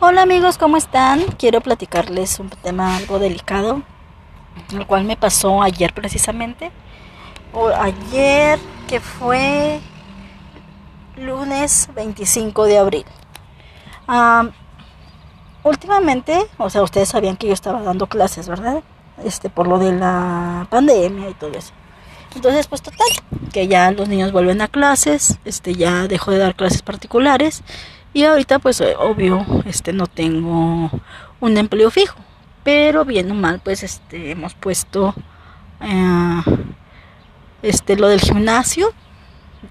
Hola amigos, ¿cómo están? Quiero platicarles un tema algo delicado, el cual me pasó ayer precisamente. O ayer que fue lunes 25 de abril. Últimamente, o sea, ustedes sabían que yo estaba dando clases, ¿verdad? Este, por lo de la pandemia y todo eso. Entonces, pues total, que ya los niños vuelven a clases, este, ya dejo de dar clases particulares y ahorita pues eh, obvio, este, no tengo un empleo fijo, pero bien o mal, pues este, hemos puesto eh, este, lo del gimnasio,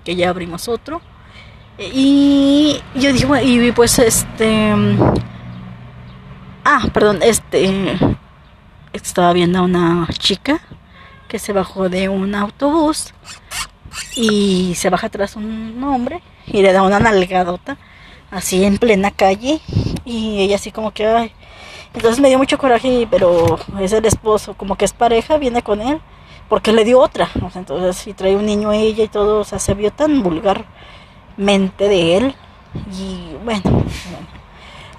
que ya abrimos otro. Y yo dije, y pues este, ah, perdón, este, estaba viendo a una chica que se bajó de un autobús y se baja atrás un hombre y le da una nalgadota así en plena calle y ella así como que ay entonces me dio mucho coraje pero es el esposo como que es pareja viene con él porque le dio otra entonces si trae un niño a ella y todo o sea se vio tan vulgarmente de él y bueno, bueno.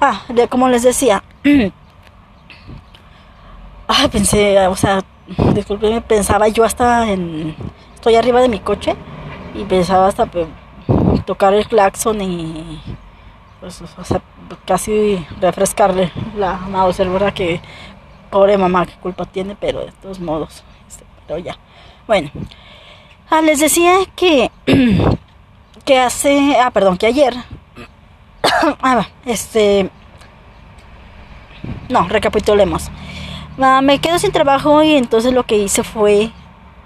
ah como les decía ah pensé o sea disculpenme, pensaba yo hasta en... Estoy arriba de mi coche y pensaba hasta pues, tocar el claxon y pues, o sea, casi refrescarle la náusea, ¿verdad? Que pobre mamá, qué culpa tiene, pero de todos modos, este, pero ya. Bueno, ah, les decía que, que hace, ah, perdón, que ayer, ah, este, no, recapitulemos. Ah, me quedo sin trabajo y entonces lo que hice fue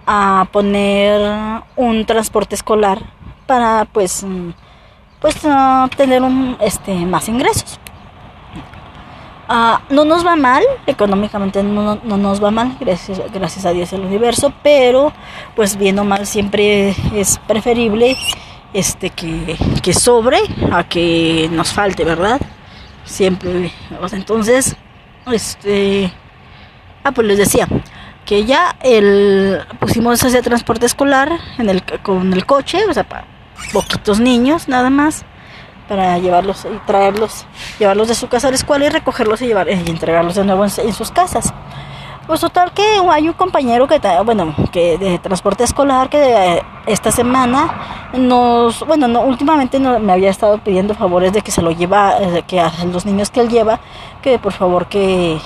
a poner un transporte escolar para pues pues tener un, este más ingresos. Ah, no nos va mal económicamente no, nos va mal gracias gracias a Dios el universo pero pues bien o mal siempre es preferible este que, que sobre a que nos falte verdad siempre entonces este Ah, pues les decía que ya el, pusimos ese transporte escolar en el, con el coche, o sea, para poquitos niños nada más, para llevarlos y traerlos, llevarlos de su casa a la escuela y recogerlos y, llevar, y entregarlos de nuevo en sus casas. Pues total que hay un compañero que, bueno, que de transporte escolar que esta semana nos, bueno, no, últimamente no, me había estado pidiendo favores de que se lo lleva, eh, que a los niños que él lleva, que por favor que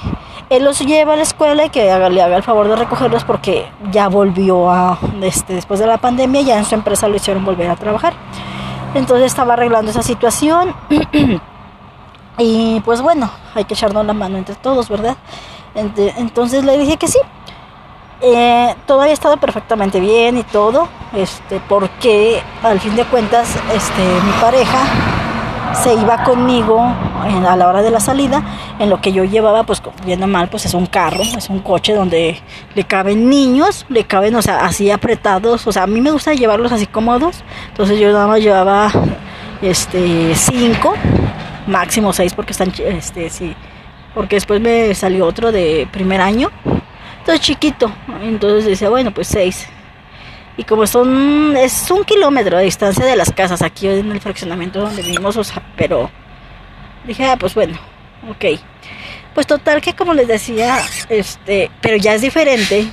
él los lleva a la escuela y que le haga el favor de recogerlos porque ya volvió a, este, después de la pandemia, ya en su empresa lo hicieron volver a trabajar. Entonces estaba arreglando esa situación y pues bueno, hay que echarnos la mano entre todos, ¿verdad? Entonces le dije que sí. Eh, todo había estado perfectamente bien y todo, este, porque al fin de cuentas, este, mi pareja se iba conmigo a la hora de la salida, en lo que yo llevaba, pues viendo mal, pues es un carro, es un coche donde le caben niños, le caben, o sea, así apretados, o sea, a mí me gusta llevarlos así cómodos, entonces yo nada más llevaba, este, cinco, máximo seis, porque están, este, sí, porque después me salió otro de primer año, entonces chiquito, entonces decía, bueno, pues seis. Y como son, es un kilómetro de distancia de las casas aquí en el fraccionamiento donde vivimos, o sea, pero dije, ah, pues bueno, ok. Pues total que como les decía, este, pero ya es diferente.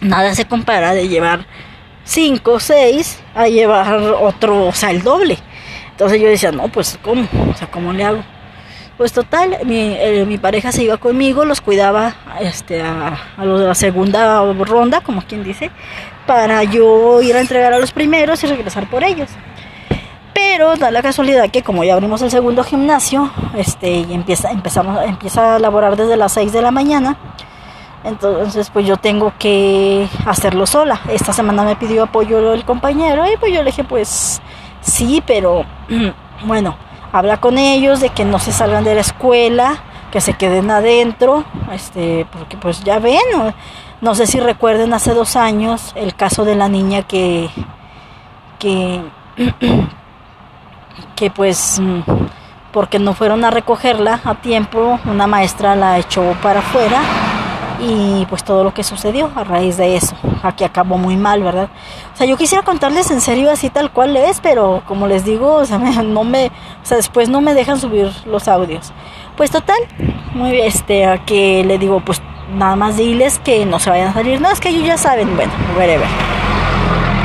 Nada se compara de llevar cinco, seis a llevar otro, o sea, el doble. Entonces yo decía, no, pues ¿cómo? O sea, ¿cómo le hago? Pues total, mi, eh, mi pareja se iba conmigo, los cuidaba este, a, a la segunda ronda, como quien dice, para yo ir a entregar a los primeros y regresar por ellos. Pero da la casualidad que como ya abrimos el segundo gimnasio, este, y empieza, empezamos, empieza a laborar desde las 6 de la mañana, entonces pues yo tengo que hacerlo sola. Esta semana me pidió apoyo el compañero y pues yo le dije pues sí, pero bueno habla con ellos de que no se salgan de la escuela, que se queden adentro, este, porque pues ya ven, no, sé si recuerden hace dos años el caso de la niña que, que, que pues porque no fueron a recogerla a tiempo, una maestra la echó para afuera y pues todo lo que sucedió a raíz de eso. Aquí acabó muy mal, ¿verdad? O sea, yo quisiera contarles en serio así tal cual es, pero como les digo, o sea, no me, o sea, después no me dejan subir los audios. Pues total, muy este, a que le digo, pues nada más diles que no se vayan a salir. No, es que ellos ya saben, bueno, ver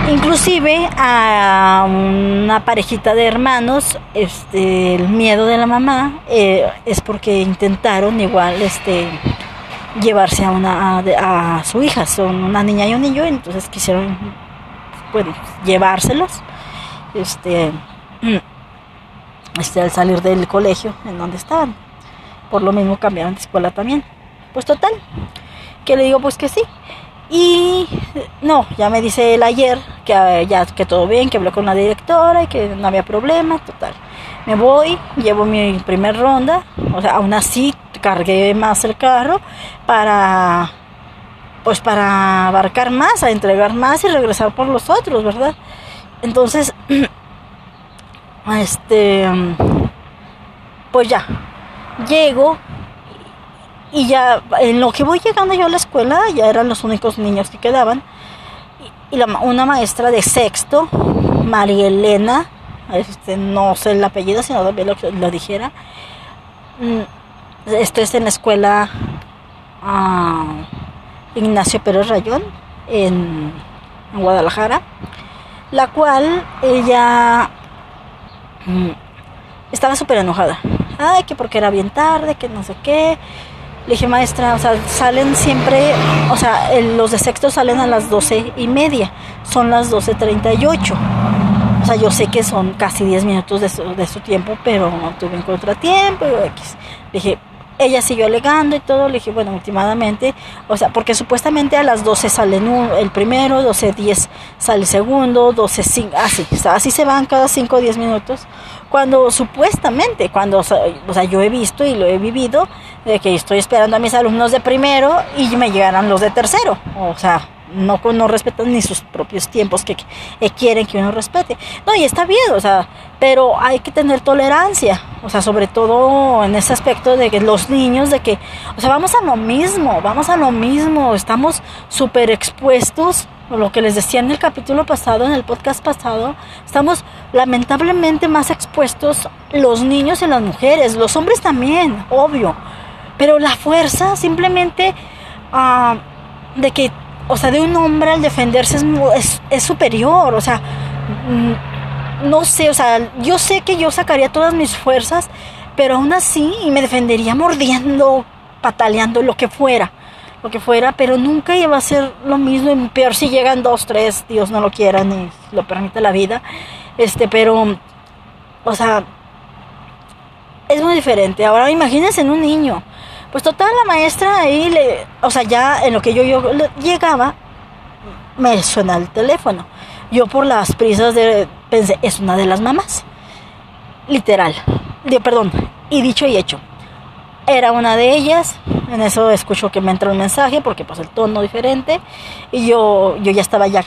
Inclusive a una parejita de hermanos, este, el miedo de la mamá eh, es porque intentaron igual, este, llevarse a una a, su hija, son una niña y un niño, entonces quisieron bueno, llevárselos. Este, este al salir del colegio en donde estaban. Por lo mismo cambiaron de escuela también. Pues total, que le digo pues que sí. Y no, ya me dice él ayer que ya que todo bien, que habló con la directora y que no había problema, total. Me voy, llevo mi primer ronda, o sea, aún así cargué más el carro para pues para abarcar más, a entregar más y regresar por los otros, ¿verdad? Entonces, este, pues ya, llego y ya, en lo que voy llegando yo a la escuela, ya eran los únicos niños que quedaban, y, una maestra de sexto, María Elena, este, no sé el apellido, sino también lo, lo dijera, mm, esto es en la escuela ah, Ignacio Pérez Rayón en, Guadalajara, la cual ella mm, estaba súper enojada. Ay, que porque era bien tarde, que no sé qué. Le dije, maestra, o sea, salen siempre, o sea, los de sexto salen a las doce y media, son las 12.38. O sea, yo sé que son casi 10 minutos de su, de su tiempo, pero tuve un contratiempo. Dije, ella siguió alegando y todo, le dije, bueno, últimamente, o sea, porque supuestamente a las 12 salen el primero, 12.10 sale el segundo, 12.05, así, así se van cada 5 o 10 minutos, cuando supuestamente, cuando, o sea, yo he visto y lo he vivido, de que estoy esperando a mis alumnos de primero y me llegarán los de tercero, o sea, no, no respetan ni sus propios tiempos que, quieren que uno respete. No, y está bien, o sea, pero hay que tener tolerancia, o sea, sobre todo en ese aspecto de que los niños, de que, o sea, vamos a lo mismo, vamos a lo mismo, estamos súper expuestos, lo que les decía en el capítulo pasado, en el podcast pasado, estamos lamentablemente más expuestos los niños y las mujeres, los hombres también, obvio, pero la fuerza simplemente uh, de que o sea, de un hombre al defenderse es, es, superior, o sea, mm, no sé, o sea, yo sé que yo sacaría todas mis fuerzas, pero aún así me defendería mordiendo, pataleando, lo que fuera, lo que fuera, pero nunca iba a ser lo mismo, y peor si llegan dos, tres, Dios no lo quiera ni lo permite la vida, este, pero, o sea, es muy diferente. Ahora imagínense en un niño, pues total, la maestra ahí, le, o sea, ya en lo que yo, yo llegaba, me suena el teléfono. Yo por las prisas de, pensé, es una de las mamás. Literal. De, perdón. Y dicho y hecho era una de ellas. En eso escucho que me entra un mensaje porque pues el tono diferente y yo yo ya estaba ya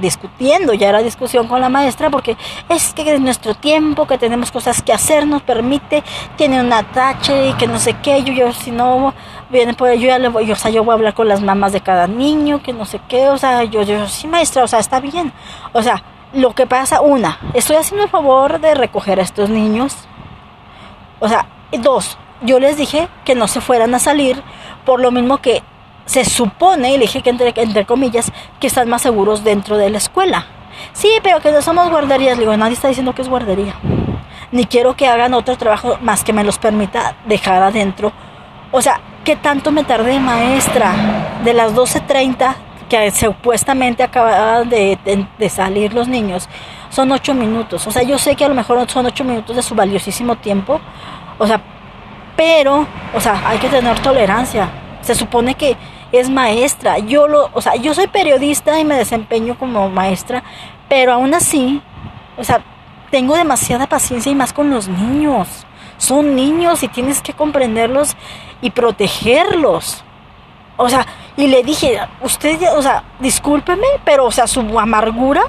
discutiendo, ya era discusión con la maestra porque es que es nuestro tiempo, que tenemos cosas que hacer, nos permite, tiene una tache y que no sé qué, yo, yo si no viene pues yo ya le voy, o sea, yo voy a hablar con las mamás de cada niño, que no sé qué, o sea, yo yo sí maestra, o sea, está bien. O sea, lo que pasa una, estoy haciendo el favor de recoger a estos niños. O sea, dos, yo les dije que no se fueran a salir, por lo mismo que se supone, y le dije que entre, entre comillas, que están más seguros dentro de la escuela. Sí, pero que no somos guarderías. Le digo, nadie está diciendo que es guardería. Ni quiero que hagan otro trabajo más que me los permita dejar adentro. O sea, ¿qué tanto me tardé, maestra? De las 12.30 que supuestamente acababan de, de, de, salir los niños, son ocho minutos. O sea, yo sé que a lo mejor son ocho minutos de su valiosísimo tiempo. O sea, pero, o sea, hay que tener tolerancia. Se supone que es maestra. Yo lo, o sea, yo soy periodista y me desempeño como maestra, pero aún así, o sea, tengo demasiada paciencia y más con los niños. Son niños y tienes que comprenderlos y protegerlos. O sea, y le dije, usted, o sea, discúlpeme, pero, o sea, su amargura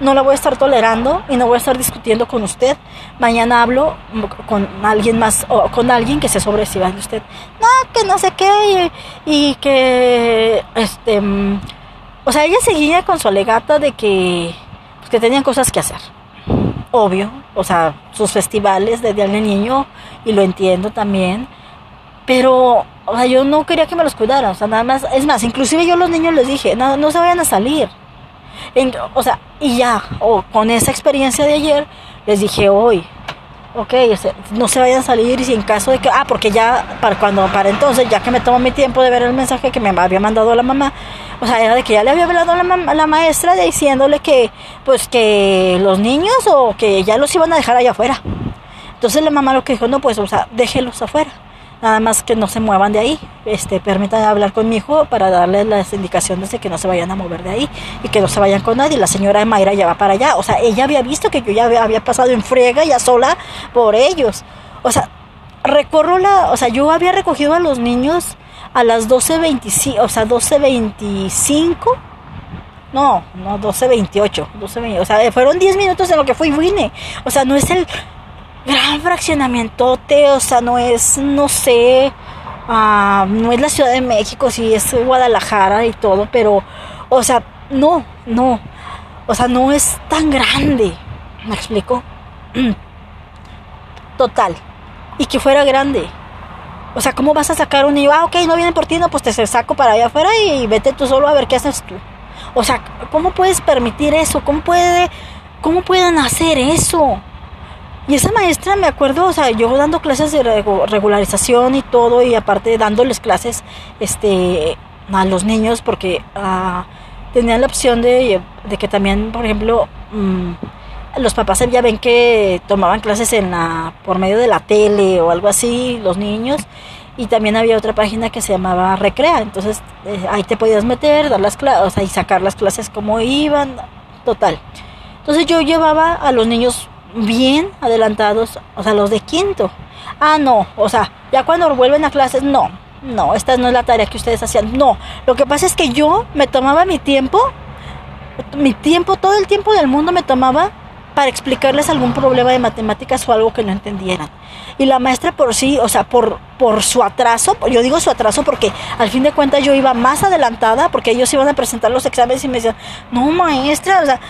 no la voy a estar tolerando y no voy a estar discutiendo con usted. Mañana hablo con alguien más o con alguien que se sobreestima de usted. No, que no sé qué y, que este mm, o sea, ella seguía con su alegata de que pues, que tenían cosas que hacer. Obvio, o sea, sus festivales de Día del Niño y lo entiendo también, pero o sea, yo no quería que me los cuidaran, o sea, nada más, es más, inclusive yo a los niños les dije, no, no se vayan a salir o sea, y ya, o con esa experiencia de ayer, les dije hoy, ok, no se vayan a salir y si en caso de que, ah, porque ya para cuando, para entonces, ya que me tomo mi tiempo de ver el mensaje que me había mandado la mamá, o sea, era de que ya le había hablado a la, la maestra diciéndole que, pues que los niños o que ya los iban a dejar allá afuera. Entonces la mamá lo que dijo, no, pues, o sea, déjelos afuera nada más que no se muevan de ahí, este, permítanme hablar con mi hijo para darle las indicaciones de que no se vayan a mover de ahí y que no se vayan con nadie. La señora Mayra ya va para allá, o sea, ella había visto que yo ya había, pasado en friega ya sola por ellos. O sea, recorro la, o sea, yo había recogido a los niños a las 12.25, o sea, 12.25. No, no, 12.28, 12, o sea, fueron 10 minutos en lo que fui y vine. O sea, no es el gran fraccionamiento, o sea, no es, no sé, ah, no es la Ciudad de México, sí es Guadalajara y todo, pero, o sea, no, no, o sea, no es tan grande, ¿me explico? Total, y que fuera grande. O sea, ¿cómo vas a sacar un niño? Ah, ok, no vienen por ti, no, pues te saco para allá afuera y vete tú solo a ver qué haces tú. O sea, ¿cómo puedes permitir eso? ¿Cómo puede, cómo pueden hacer eso? Y esa maestra, me acuerdo, o sea, yo dando clases de regularización y todo, y aparte dándoles clases este, a los niños, porque uh, tenían la opción de, que también, por ejemplo, mm, los papás ya ven que tomaban clases en la, por medio de la tele o algo así, los niños, y también había otra página que se llamaba Recrea, entonces eh, ahí te podías meter, dar las clases, o sea, y sacar las clases como iban, total. Entonces yo llevaba a los niños bien adelantados, o sea, los de quinto. Ah, no, o sea, ya cuando vuelven a clases, no, no, esta no es la tarea que ustedes hacían. No, lo que pasa es que yo me tomaba mi tiempo, mi tiempo, todo el tiempo del mundo me tomaba para explicarles algún problema de matemáticas o algo que no entendieran. Y la maestra por sí, o sea, por, por su atraso, yo digo su atraso porque al fin de cuentas yo iba más adelantada porque ellos iban a presentar los exámenes y me decían, no maestra, o sea,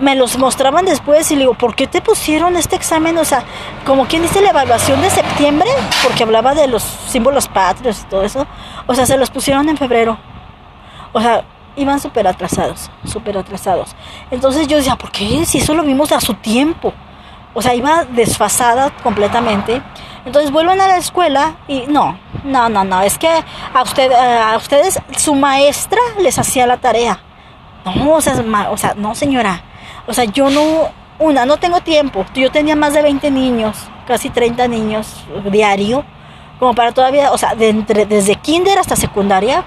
me los mostraban después y le digo, ¿por qué te pusieron este examen? O sea, como quien dice la evaluación de septiembre, porque hablaba de los símbolos patrios y todo eso. O sea, se los pusieron en febrero. O sea, iban súper atrasados, súper atrasados. Entonces yo decía, ¿por qué? Si eso lo vimos a su tiempo. O sea, iba desfasada completamente. Entonces vuelven a la escuela y no, no, no, no, es que a, usted, a ustedes su maestra les hacía la tarea. No, o sea, o sea, no señora, o sea, yo no, una, no tengo tiempo. Yo tenía más de 20 niños, casi 30 niños diario, como para todavía, o sea, de entre, desde kinder hasta secundaria,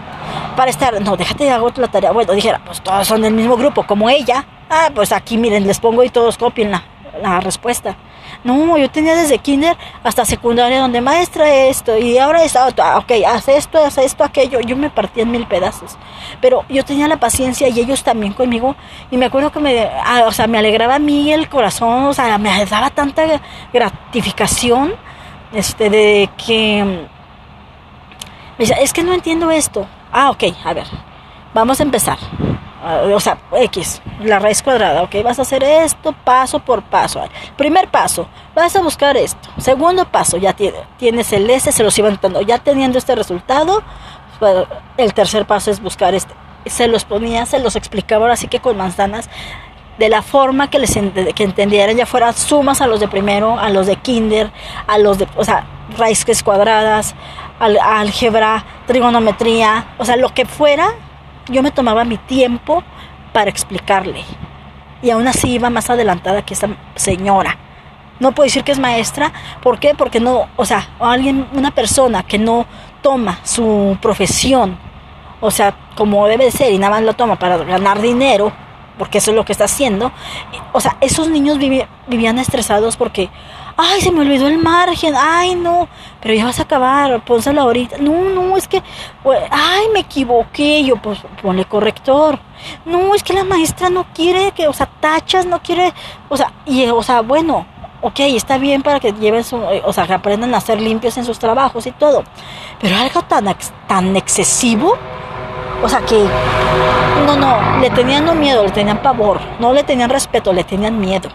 para estar, no, déjate, hago la tarea. Bueno, dijera, pues todos son del mismo grupo, como ella. Ah, pues aquí miren, les pongo y todos copien la, la respuesta. No, yo tenía desde kinder hasta secundaria donde maestra esto y ahora está, ah, ok, hace esto, hace esto, aquello. Yo me partía en mil pedazos. Pero yo tenía la paciencia y ellos también conmigo. Y me acuerdo que me, ah, o sea, me alegraba a mí el corazón, o sea, me daba tanta gratificación este, de que... Es que no entiendo esto. Ah, ok, a ver, vamos a empezar. O sea, X, la raíz cuadrada, ok, vas a hacer esto paso por paso. Primer paso, vas a buscar esto. Segundo paso, ya tienes el S, se los iba notando. Ya teniendo este resultado, el tercer paso es buscar este. Se los ponía, se los explicaba ahora sí que con manzanas, de la forma que les que entendieran, ya fuera sumas a los de primero, a los de kinder, a los de, o sea, raíces cuadradas, álgebra, trigonometría, o sea, lo que fuera yo me tomaba mi tiempo para explicarle. Y aún así iba más adelantada que esa señora. No puedo decir que es maestra. ¿Por qué? Porque no, o sea, alguien, una persona que no toma su profesión, o sea, como debe ser y nada más lo toma para ganar dinero, porque eso es lo que está haciendo. O sea, esos niños vivían estresados porque, ay, se me olvidó el margen, ay, no, pero ya vas a acabar, pónselo ahorita. No, no, es que, ay, me equivoqué, yo, pues ponle corrector. No, es que la maestra no quiere que, o sea, tachas, no quiere, o sea, y, o sea, bueno, ok, está bien para que lleven su, eh, o sea, que aprendan a ser limpios en sus trabajos y todo, pero algo tan, tan excesivo, o sea, que, no, no, le tenían miedo, le tenían pavor, no le tenían respeto, le tenían miedo.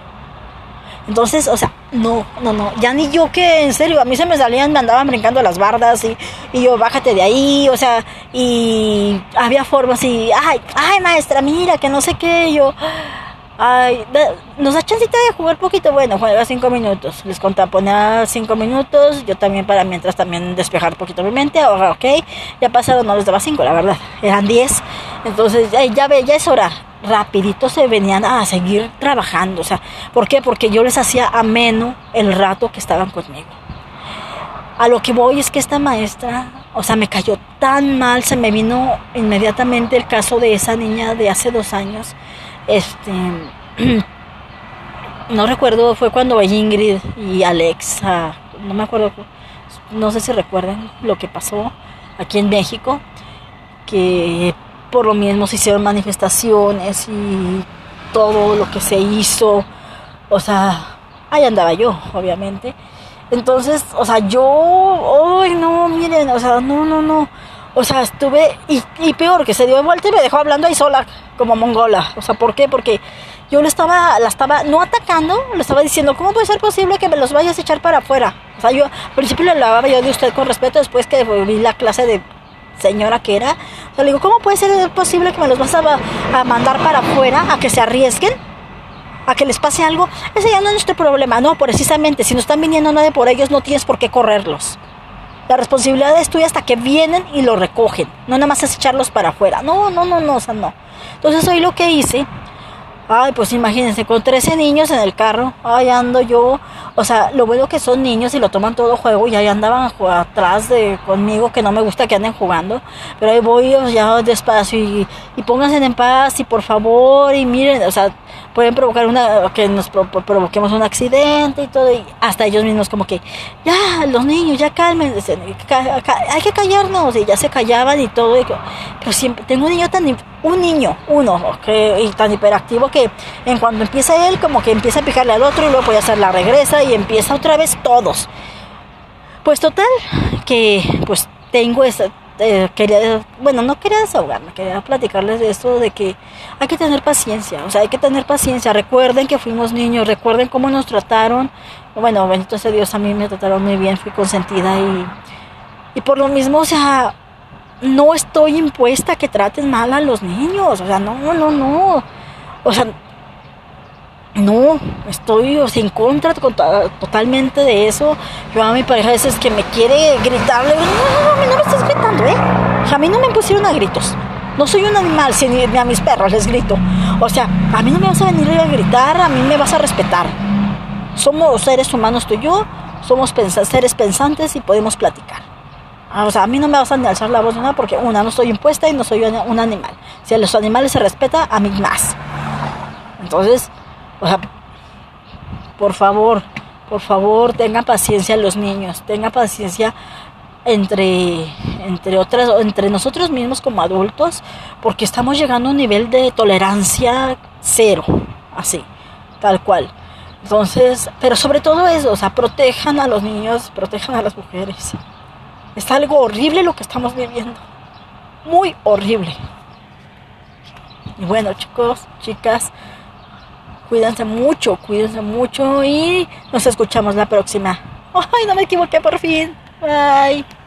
Entonces, o sea, no, no, no, ya ni yo que, en serio, a mí se me salían, me andaban brincando las bardas y, y yo, bájate de ahí, o sea, y había formas y, ay, ay, maestra, mira, que no sé qué, yo, Ay, nos da chancita de jugar poquito. Bueno, juega cinco minutos. Les contaba poner cinco minutos. Yo también para mientras también despejar poquito mi mente. Ahora, ok. Ya pasado, no les daba cinco, la verdad. Eran diez. Entonces, ya ve, ya es hora. Rapidito se venían a seguir trabajando. O sea, ¿por qué? Porque yo les hacía ameno el rato que estaban conmigo. A lo que voy es que esta maestra, o sea, me cayó tan mal, se me vino inmediatamente el caso de esa niña de hace dos años este, no recuerdo, fue cuando Ingrid y Alexa, no me acuerdo, no sé si recuerdan lo que pasó aquí en México, que por lo mismo se hicieron manifestaciones y todo lo que se hizo, o sea, ahí andaba yo, obviamente. Entonces, o sea, yo, ay, no, miren, o sea, no, no, no. O sea, estuve, y, y peor, que se dio vuelta y me dejó hablando ahí sola, como mongola. O sea, ¿por qué? Porque yo le estaba, la estaba, no atacando, le estaba diciendo, ¿cómo puede ser posible que me los vayas a echar para afuera? O sea, yo al principio le hablaba yo de usted con respeto, después que vi la clase de señora que era, o sea, le digo, ¿cómo puede ser posible que me los vas a, a mandar para afuera, a que se arriesguen? a que les pase algo, ese ya no es nuestro problema, no, precisamente, si no están viniendo nadie por ellos, no tienes por qué correrlos. La responsabilidad es tuya hasta que vienen y lo recogen. No nada más es echarlos para afuera. No, no, no, no, o sea, no. Entonces hoy lo que hice, ay, pues imagínense, con 13 niños en el carro, ay, ando yo, o sea, lo bueno que son niños y lo toman todo juego y ahí andaban atrás de conmigo, que no me gusta que anden jugando, pero ahí voy ya despacio y, y pónganse en paz y por favor y miren, o sea, pueden provocar una que nos provoquemos un accidente y todo y hasta ellos mismos como que ya los niños ya calmen hay que callarnos y ya se callaban y todo pero siempre tengo un niño tan un niño uno que y tan hiperactivo que en cuanto empieza él como que empieza a picarle al otro y luego puede hacer la regresa y empieza otra vez todos pues total que pues tengo esa eh, quería, bueno, no quería desahogarme, quería platicarles de esto, de que hay que tener paciencia, o sea, hay que tener paciencia. Recuerden que fuimos niños, recuerden cómo nos trataron. Bueno, bendito sea Dios, a mí me trataron muy bien, fui consentida y, y por lo mismo, o sea, no estoy impuesta a que traten mal a los niños, o sea, no, no, no. O sea, no, estoy o sea, en contra totalmente de eso. Yo a mi pareja a veces que me quiere gritarle, no, no, no, no me estás gritando, ¿eh? a mí no me pusieron a gritos. No soy un animal, si ni, a mis perros les grito. O sea, a mí no me vas a venir a gritar, a mí me vas a respetar. Somos seres humanos tú y yo, somos seres pensantes y podemos platicar. Ah, o sea, a mí no me vas a alzar la voz ni nada porque una, no estoy impuesta y no soy un animal. Si a los animales se respeta, a mí más. Entonces, o sea, por favor, por favor, tengan paciencia los niños, tengan paciencia entre, entre otras, entre nosotros mismos como adultos, porque estamos llegando a un nivel de tolerancia cero, así, tal cual. Entonces, pero sobre todo eso, o sea, protejan a los niños, protejan a las mujeres. Es algo horrible lo que estamos viviendo. Muy horrible. Y bueno, chicos, chicas, Cuídense mucho, cuídense mucho y nos escuchamos la próxima. Ay, no me equivoqué por fin. Bye.